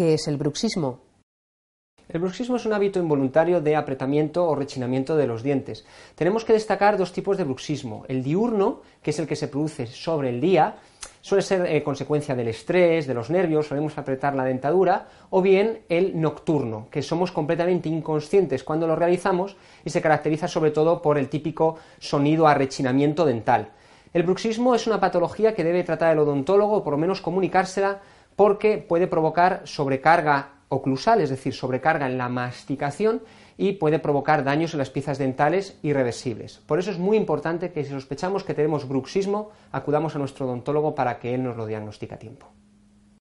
¿Qué es el bruxismo? El bruxismo es un hábito involuntario de apretamiento o rechinamiento de los dientes. Tenemos que destacar dos tipos de bruxismo. El diurno, que es el que se produce sobre el día, suele ser eh, consecuencia del estrés, de los nervios, solemos apretar la dentadura, o bien el nocturno, que somos completamente inconscientes cuando lo realizamos y se caracteriza sobre todo por el típico sonido a rechinamiento dental. El bruxismo es una patología que debe tratar el odontólogo o por lo menos comunicársela porque puede provocar sobrecarga oclusal, es decir, sobrecarga en la masticación y puede provocar daños en las piezas dentales irreversibles. Por eso es muy importante que si sospechamos que tenemos bruxismo, acudamos a nuestro odontólogo para que él nos lo diagnostique a tiempo.